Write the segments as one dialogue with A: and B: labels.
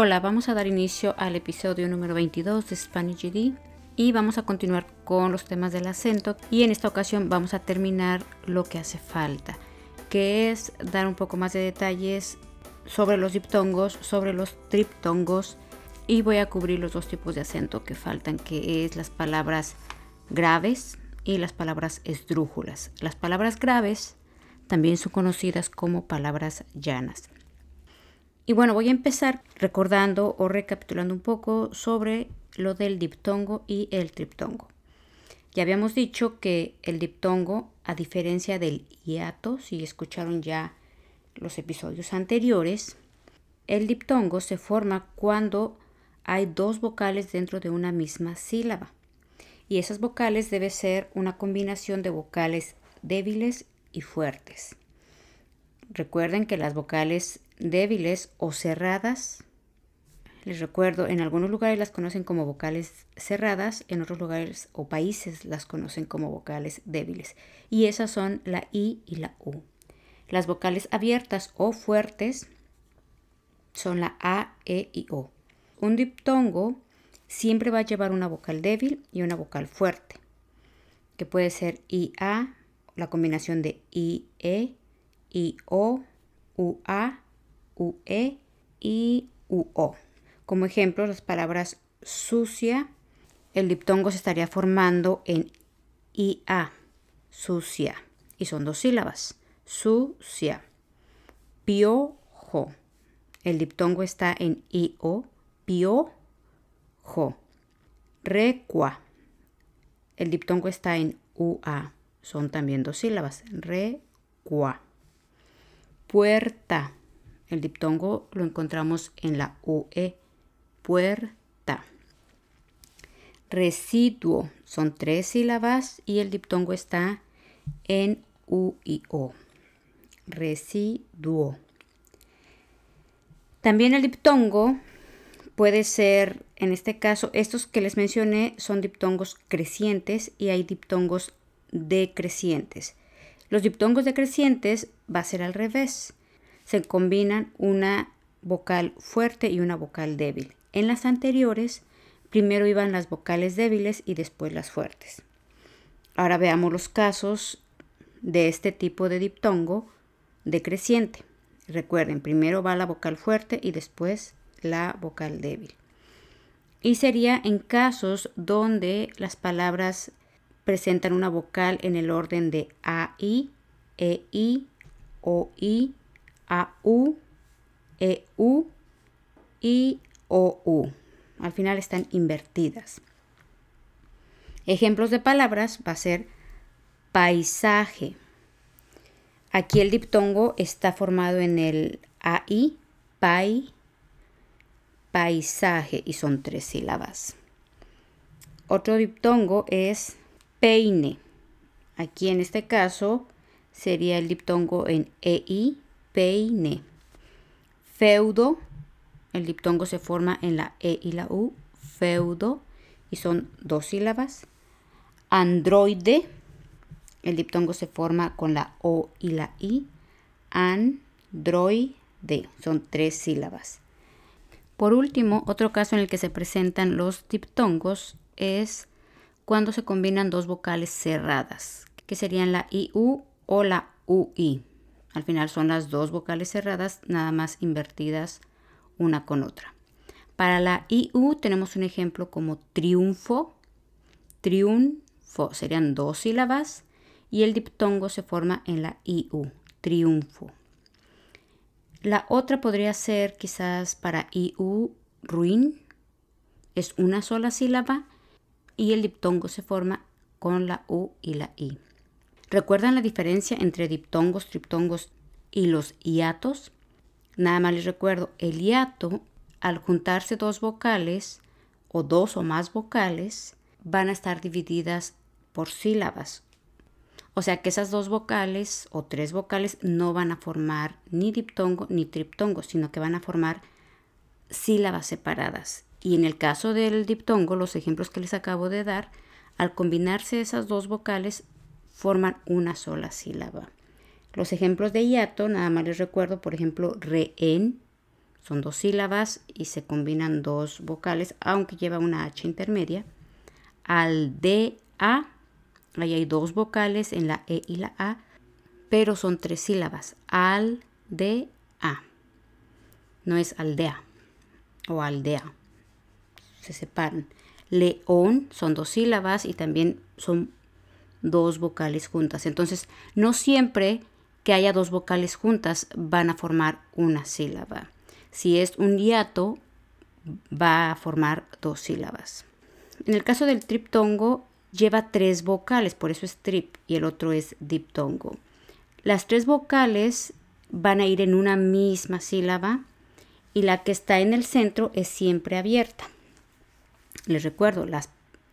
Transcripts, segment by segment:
A: Hola, vamos a dar inicio al episodio número 22 de Spanish GD y vamos a continuar con los temas del acento y en esta ocasión vamos a terminar lo que hace falta, que es dar un poco más de detalles sobre los diptongos, sobre los triptongos y voy a cubrir los dos tipos de acento que faltan, que es las palabras graves y las palabras esdrújulas. Las palabras graves también son conocidas como palabras llanas. Y bueno, voy a empezar recordando o recapitulando un poco sobre lo del diptongo y el triptongo. Ya habíamos dicho que el diptongo, a diferencia del hiato, si escucharon ya los episodios anteriores, el diptongo se forma cuando hay dos vocales dentro de una misma sílaba. Y esas vocales debe ser una combinación de vocales débiles y fuertes. Recuerden que las vocales débiles o cerradas, les recuerdo, en algunos lugares las conocen como vocales cerradas, en otros lugares o países las conocen como vocales débiles. Y esas son la I y la U. Las vocales abiertas o fuertes son la A, E y O. Un diptongo siempre va a llevar una vocal débil y una vocal fuerte, que puede ser IA, la combinación de IE, IO, UA, UE y UO. Como ejemplo, las palabras sucia, el diptongo se estaría formando en IA, sucia, y son dos sílabas, sucia. Piojo, el diptongo está en IO, piojo. Recua, el diptongo está en UA, son también dos sílabas, recua. Puerta, el diptongo lo encontramos en la UE, puerta. Residuo son tres sílabas y el diptongo está en U y O. Residuo. También el diptongo puede ser, en este caso, estos que les mencioné son diptongos crecientes y hay diptongos decrecientes. Los diptongos decrecientes va a ser al revés se combinan una vocal fuerte y una vocal débil. En las anteriores, primero iban las vocales débiles y después las fuertes. Ahora veamos los casos de este tipo de diptongo decreciente. Recuerden, primero va la vocal fuerte y después la vocal débil. Y sería en casos donde las palabras presentan una vocal en el orden de AI, EI, OI, AU, EU y OU. Al final están invertidas. Ejemplos de palabras va a ser paisaje. Aquí el diptongo está formado en el AI, pai, paisaje y son tres sílabas. Otro diptongo es peine. Aquí en este caso sería el diptongo en EI, peine. Feudo, el diptongo se forma en la E y la U, feudo, y son dos sílabas. Androide, el diptongo se forma con la O y la I, androide, son tres sílabas. Por último, otro caso en el que se presentan los diptongos es cuando se combinan dos vocales cerradas, que serían la IU o la UI. Al final son las dos vocales cerradas, nada más invertidas una con otra. Para la IU tenemos un ejemplo como triunfo, triunfo, serían dos sílabas y el diptongo se forma en la IU, triunfo. La otra podría ser quizás para IU, ruin, es una sola sílaba y el diptongo se forma con la U y la I. ¿Recuerdan la diferencia entre diptongos, triptongos y los hiatos? Nada más les recuerdo, el hiato, al juntarse dos vocales o dos o más vocales, van a estar divididas por sílabas. O sea que esas dos vocales o tres vocales no van a formar ni diptongo ni triptongo, sino que van a formar sílabas separadas. Y en el caso del diptongo, los ejemplos que les acabo de dar, al combinarse esas dos vocales forman una sola sílaba. Los ejemplos de hiato, nada más les recuerdo, por ejemplo, rehén, son dos sílabas y se combinan dos vocales, aunque lleva una H intermedia. Aldea, ahí hay dos vocales en la E y la A, pero son tres sílabas. Aldea. No es aldea o aldea. Se separan. León son dos sílabas y también son dos vocales juntas. Entonces, no siempre que haya dos vocales juntas van a formar una sílaba. Si es un hiato, va a formar dos sílabas. En el caso del triptongo, lleva tres vocales, por eso es trip y el otro es diptongo. Las tres vocales van a ir en una misma sílaba y la que está en el centro es siempre abierta. Les recuerdo, las,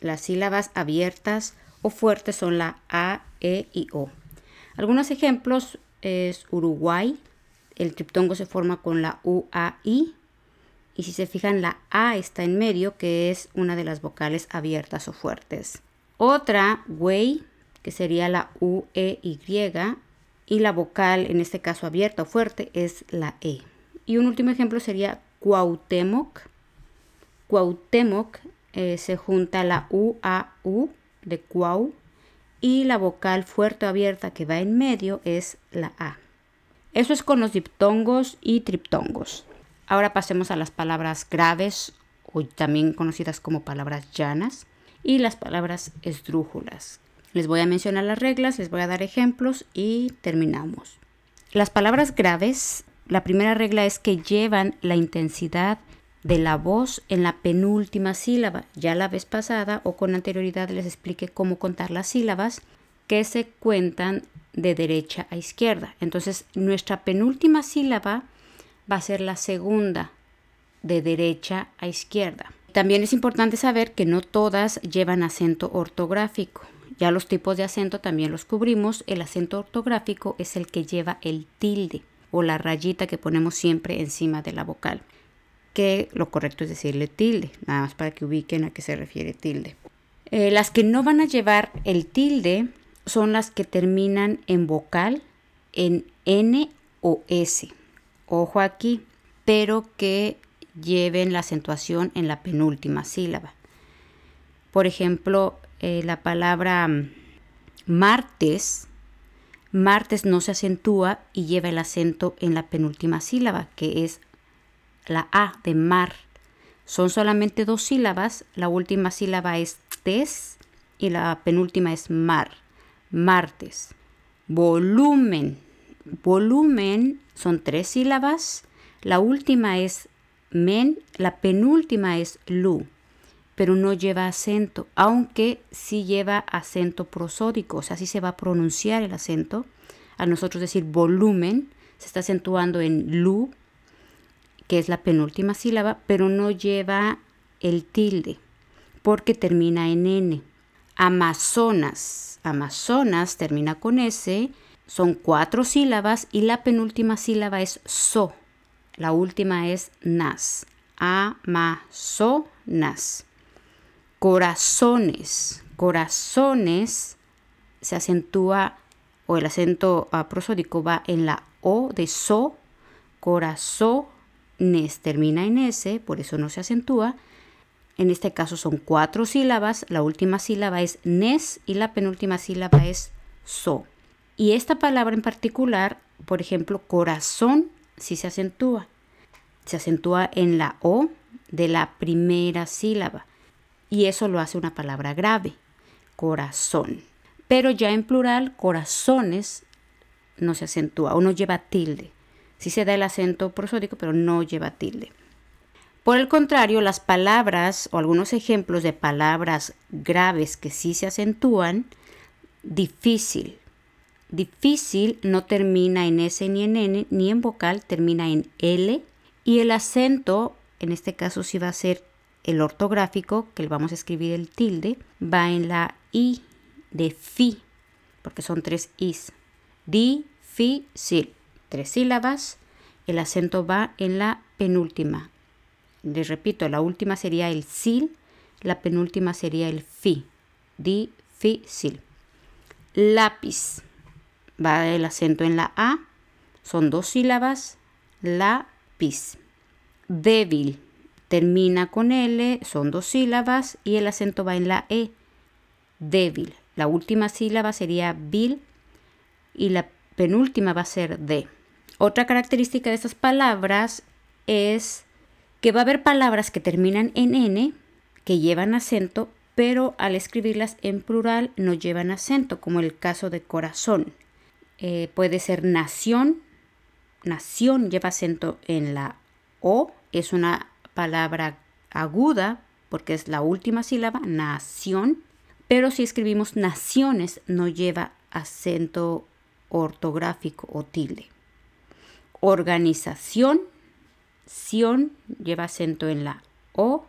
A: las sílabas abiertas o fuertes son la A, E y O. Algunos ejemplos es Uruguay. El triptongo se forma con la U, A, I. Y si se fijan, la A está en medio, que es una de las vocales abiertas o fuertes. Otra, güey, que sería la U, E, Y. Y la vocal, en este caso abierta o fuerte, es la E. Y un último ejemplo sería Cuauhtémoc. Cuauhtémoc eh, se junta la U, A, U de cuau y la vocal fuerte abierta que va en medio es la A. Eso es con los diptongos y triptongos. Ahora pasemos a las palabras graves o también conocidas como palabras llanas y las palabras esdrújulas. Les voy a mencionar las reglas, les voy a dar ejemplos y terminamos. Las palabras graves, la primera regla es que llevan la intensidad de la voz en la penúltima sílaba. Ya la vez pasada o con anterioridad les expliqué cómo contar las sílabas que se cuentan de derecha a izquierda. Entonces nuestra penúltima sílaba va a ser la segunda de derecha a izquierda. También es importante saber que no todas llevan acento ortográfico. Ya los tipos de acento también los cubrimos. El acento ortográfico es el que lleva el tilde o la rayita que ponemos siempre encima de la vocal que lo correcto es decirle tilde, nada más para que ubiquen a qué se refiere tilde. Eh, las que no van a llevar el tilde son las que terminan en vocal, en N o S. Ojo aquí, pero que lleven la acentuación en la penúltima sílaba. Por ejemplo, eh, la palabra mm, martes, martes no se acentúa y lleva el acento en la penúltima sílaba, que es la A de mar. Son solamente dos sílabas, la última sílaba es tes y la penúltima es mar, martes. Volumen. Volumen son tres sílabas, la última es men, la penúltima es lu, pero no lleva acento, aunque sí lleva acento prosódico, o sea, sí se va a pronunciar el acento. A nosotros decir volumen, se está acentuando en lu, que es la penúltima sílaba, pero no lleva el tilde porque termina en N. Amazonas. Amazonas termina con S. Son cuatro sílabas y la penúltima sílaba es so. La última es nas. Amazonas. Corazones. Corazones se acentúa o el acento prosódico va en la O de so. Corazón Nes termina en S, por eso no se acentúa. En este caso son cuatro sílabas, la última sílaba es nes y la penúltima sílaba es so. Y esta palabra en particular, por ejemplo, corazón, sí se acentúa. Se acentúa en la O de la primera sílaba. Y eso lo hace una palabra grave, corazón. Pero ya en plural, corazones no se acentúa o no lleva tilde. Sí se da el acento prosódico, pero no lleva tilde. Por el contrario, las palabras o algunos ejemplos de palabras graves que sí se acentúan, difícil. Difícil no termina en S ni en N ni en vocal, termina en L y el acento, en este caso sí va a ser el ortográfico, que vamos a escribir el tilde, va en la I de fi, porque son tres Is. Difícil tres sílabas, el acento va en la penúltima. Les repito, la última sería el sil, la penúltima sería el fi. Difícil. Lápiz. Va el acento en la A. Son dos sílabas. Lápiz. débil. Termina con L, son dos sílabas y el acento va en la E. Débil. La última sílaba sería bil y la penúltima va a ser D. Otra característica de estas palabras es que va a haber palabras que terminan en N, que llevan acento, pero al escribirlas en plural no llevan acento, como el caso de corazón. Eh, puede ser nación, nación lleva acento en la O, es una palabra aguda porque es la última sílaba, nación, pero si escribimos naciones no lleva acento ortográfico o tilde. Organización, lleva acento en la O,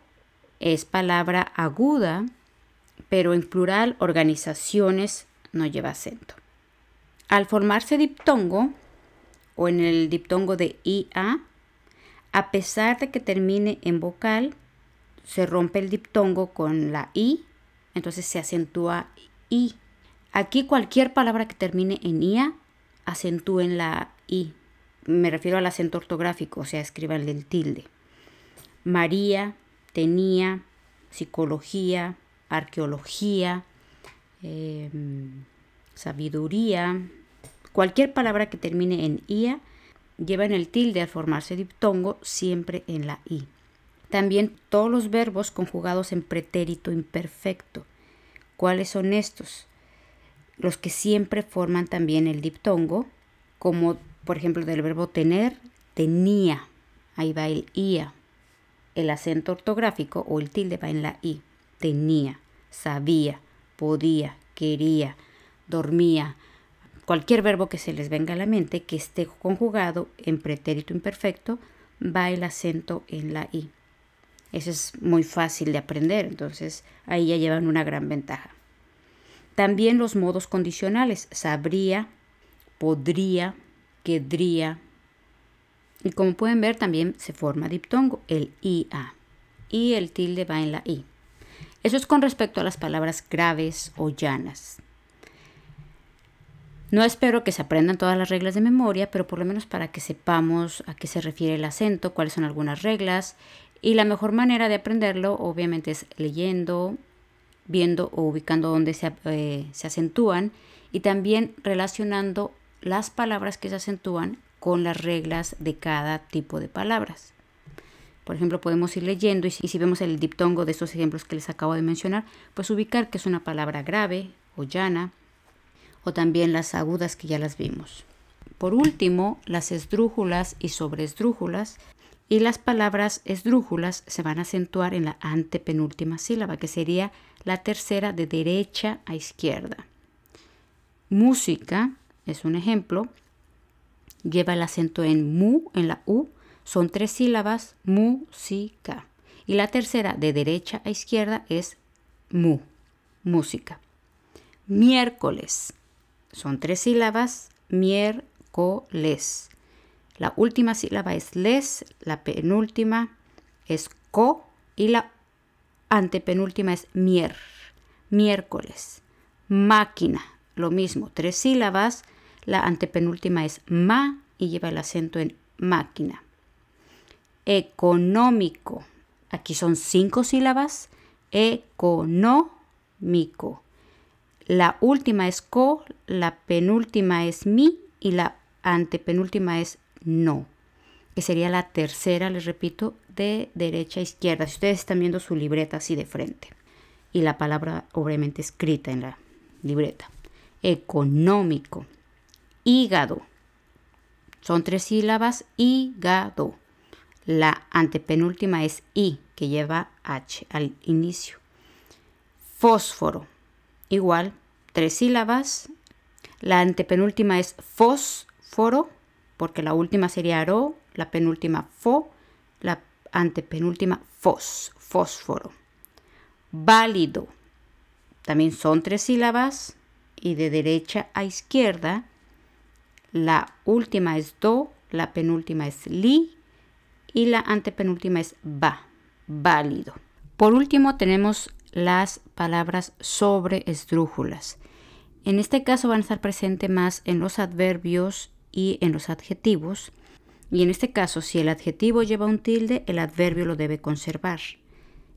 A: es palabra aguda, pero en plural organizaciones no lleva acento. Al formarse diptongo o en el diptongo de IA, a pesar de que termine en vocal, se rompe el diptongo con la I, entonces se acentúa I. Aquí cualquier palabra que termine en IA, acentúen la I. Me refiero al acento ortográfico, o sea, escriban el tilde. María, tenía, psicología, arqueología, em, sabiduría, cualquier palabra que termine en ia lleva en el tilde al formarse diptongo siempre en la i. También todos los verbos conjugados en pretérito imperfecto. ¿Cuáles son estos? Los que siempre forman también el diptongo, como por ejemplo del verbo tener, tenía, ahí va el ia. El acento ortográfico o el tilde va en la i. Tenía, sabía, podía, quería, dormía. Cualquier verbo que se les venga a la mente que esté conjugado en pretérito imperfecto va el acento en la i. Eso es muy fácil de aprender, entonces ahí ya llevan una gran ventaja. También los modos condicionales, sabría, podría, querría, y como pueden ver, también se forma diptongo, el IA. Y el tilde va en la I. Eso es con respecto a las palabras graves o llanas. No espero que se aprendan todas las reglas de memoria, pero por lo menos para que sepamos a qué se refiere el acento, cuáles son algunas reglas. Y la mejor manera de aprenderlo, obviamente, es leyendo, viendo o ubicando dónde se, eh, se acentúan y también relacionando las palabras que se acentúan con las reglas de cada tipo de palabras. Por ejemplo, podemos ir leyendo y si, vemos el diptongo de estos ejemplos que les acabo de mencionar, pues ubicar que es una palabra grave o llana, o también las agudas que ya las vimos. Por último, las esdrújulas y sobreesdrújulas, y las palabras esdrújulas se van a acentuar en la antepenúltima sílaba, que sería la tercera de derecha a izquierda. Música es un ejemplo, lleva el acento en mu, en la u, son tres sílabas, música. Y la tercera, de derecha a izquierda, es mu, música. Miércoles, son tres sílabas, miércoles. La última sílaba es les, la penúltima es co y la antepenúltima es mier, miércoles. Máquina, lo mismo, tres sílabas, la antepenúltima es ma y lleva el acento en máquina. Económico. Aquí son cinco sílabas. Económico. La última es co, la penúltima es mi y la antepenúltima es no, que sería la tercera, les repito, de derecha a izquierda. Si ustedes están viendo su libreta así de frente y la palabra obviamente escrita en la libreta. Económico hígado. Son tres sílabas, hígado. La antepenúltima es I, que lleva H al inicio. Fósforo. Igual, tres sílabas. La antepenúltima es fósforo, porque la última sería ro, la penúltima fo, la antepenúltima fos, fósforo. Válido. También son tres sílabas y de derecha a izquierda la última es do, la penúltima es li y la antepenúltima es va, válido. Por último tenemos las palabras sobre esdrújulas. En este caso van a estar presentes más en los adverbios y en los adjetivos. Y en este caso, si el adjetivo lleva un tilde, el adverbio lo debe conservar.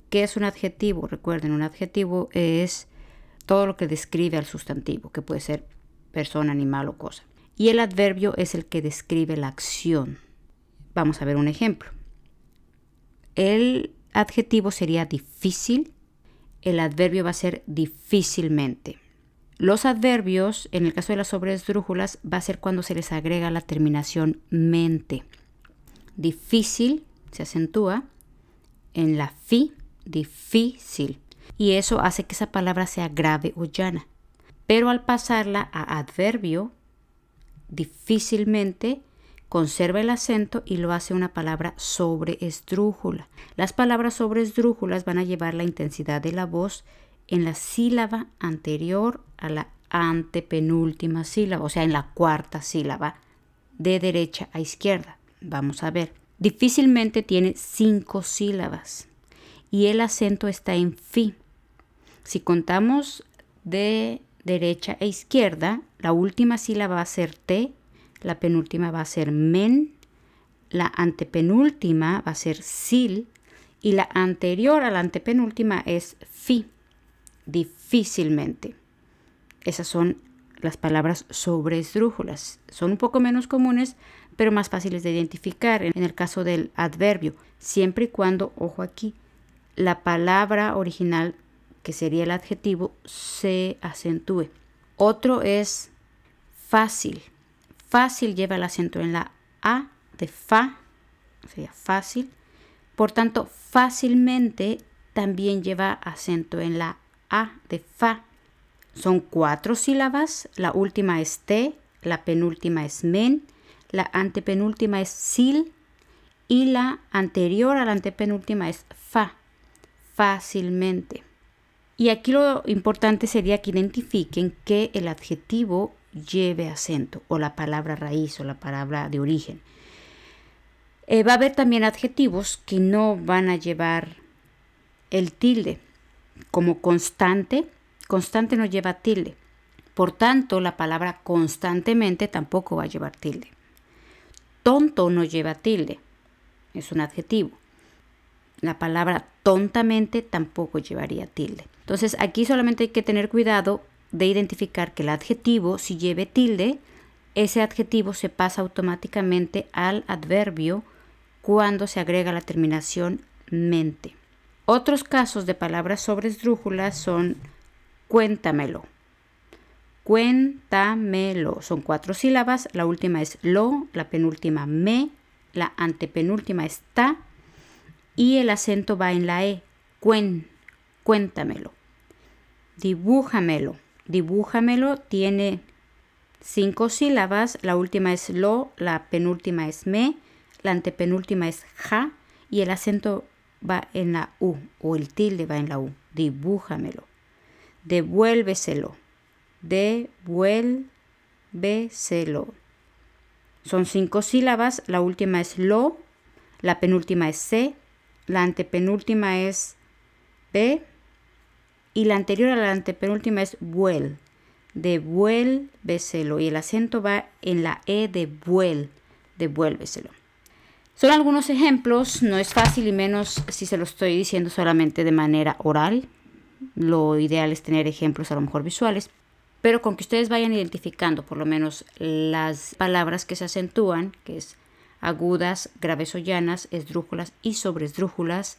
A: ¿Qué es un adjetivo? Recuerden, un adjetivo es todo lo que describe al sustantivo, que puede ser persona, animal o cosa. Y el adverbio es el que describe la acción. Vamos a ver un ejemplo. El adjetivo sería difícil, el adverbio va a ser difícilmente. Los adverbios, en el caso de las sobresdrújulas, va a ser cuando se les agrega la terminación mente. Difícil se acentúa en la fi, difícil. Y eso hace que esa palabra sea grave o llana. Pero al pasarla a adverbio, difícilmente conserva el acento y lo hace una palabra sobreesdrújula. Las palabras sobreesdrújulas van a llevar la intensidad de la voz en la sílaba anterior a la antepenúltima sílaba, o sea, en la cuarta sílaba, de derecha a izquierda. Vamos a ver. Difícilmente tiene cinco sílabas y el acento está en fi. Si contamos de derecha e izquierda, la última sílaba va a ser T, la penúltima va a ser men, la antepenúltima va a ser sil y la anterior a la antepenúltima es fi, difícilmente. Esas son las palabras sobre esdrújulas. Son un poco menos comunes, pero más fáciles de identificar en el caso del adverbio, siempre y cuando, ojo aquí, la palabra original que sería el adjetivo, se acentúe. Otro es fácil. Fácil lleva el acento en la A de fa, sería fácil. Por tanto, fácilmente también lleva acento en la A de fa. Son cuatro sílabas, la última es T, la penúltima es men, la antepenúltima es sil y la anterior a la antepenúltima es fa. Fácilmente. Y aquí lo importante sería que identifiquen que el adjetivo lleve acento o la palabra raíz o la palabra de origen. Eh, va a haber también adjetivos que no van a llevar el tilde, como constante. Constante no lleva tilde. Por tanto, la palabra constantemente tampoco va a llevar tilde. Tonto no lleva tilde. Es un adjetivo. La palabra tontamente tampoco llevaría tilde. Entonces aquí solamente hay que tener cuidado de identificar que el adjetivo, si lleve tilde, ese adjetivo se pasa automáticamente al adverbio cuando se agrega la terminación mente. Otros casos de palabras sobre esdrújulas son cuéntamelo. Cuéntamelo. Son cuatro sílabas. La última es lo, la penúltima me, la antepenúltima está y el acento va en la E. Cuen, cuéntamelo. Dibújamelo. Dibújamelo tiene cinco sílabas. La última es lo, la penúltima es me, la antepenúltima es ja y el acento va en la U o el tilde va en la U. Dibújamelo. Devuélveselo. Devuélveselo. Son cinco sílabas. La última es lo, la penúltima es C, la antepenúltima es B y la anterior a la antepenúltima es vuel. Devuélveselo y el acento va en la E de vuel. Devuélveselo. Son algunos ejemplos, no es fácil y menos si se lo estoy diciendo solamente de manera oral. Lo ideal es tener ejemplos a lo mejor visuales, pero con que ustedes vayan identificando por lo menos las palabras que se acentúan, que es agudas, graves o llanas, esdrújulas y sobresdrújulas,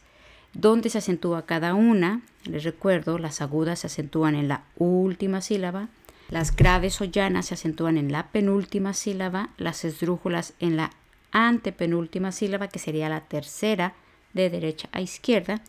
A: donde se acentúa cada una. Les recuerdo, las agudas se acentúan en la última sílaba, las graves o llanas se acentúan en la penúltima sílaba, las esdrújulas en la antepenúltima sílaba, que sería la tercera de derecha a izquierda,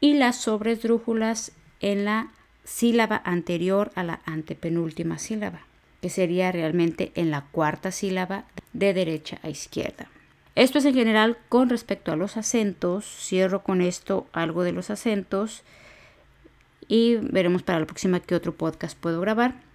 A: y las sobresdrújulas en la sílaba anterior a la antepenúltima sílaba, que sería realmente en la cuarta sílaba de derecha a izquierda. Esto es en general con respecto a los acentos. Cierro con esto algo de los acentos y veremos para la próxima qué otro podcast puedo grabar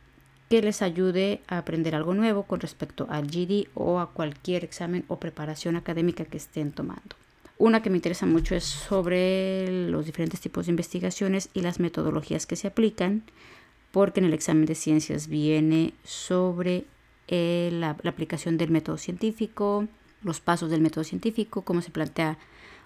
A: que les ayude a aprender algo nuevo con respecto al GD o a cualquier examen o preparación académica que estén tomando. Una que me interesa mucho es sobre los diferentes tipos de investigaciones y las metodologías que se aplican, porque en el examen de ciencias viene sobre eh, la, la aplicación del método científico, los pasos del método científico, cómo se plantea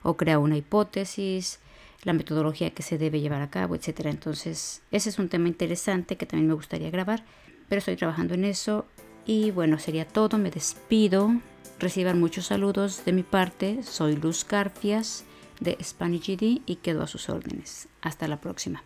A: o crea una hipótesis, la metodología que se debe llevar a cabo, etc. Entonces, ese es un tema interesante que también me gustaría grabar, pero estoy trabajando en eso. Y bueno, sería todo, me despido. Reciban muchos saludos de mi parte. Soy Luz Garfias de Spanish GD y quedo a sus órdenes. Hasta la próxima.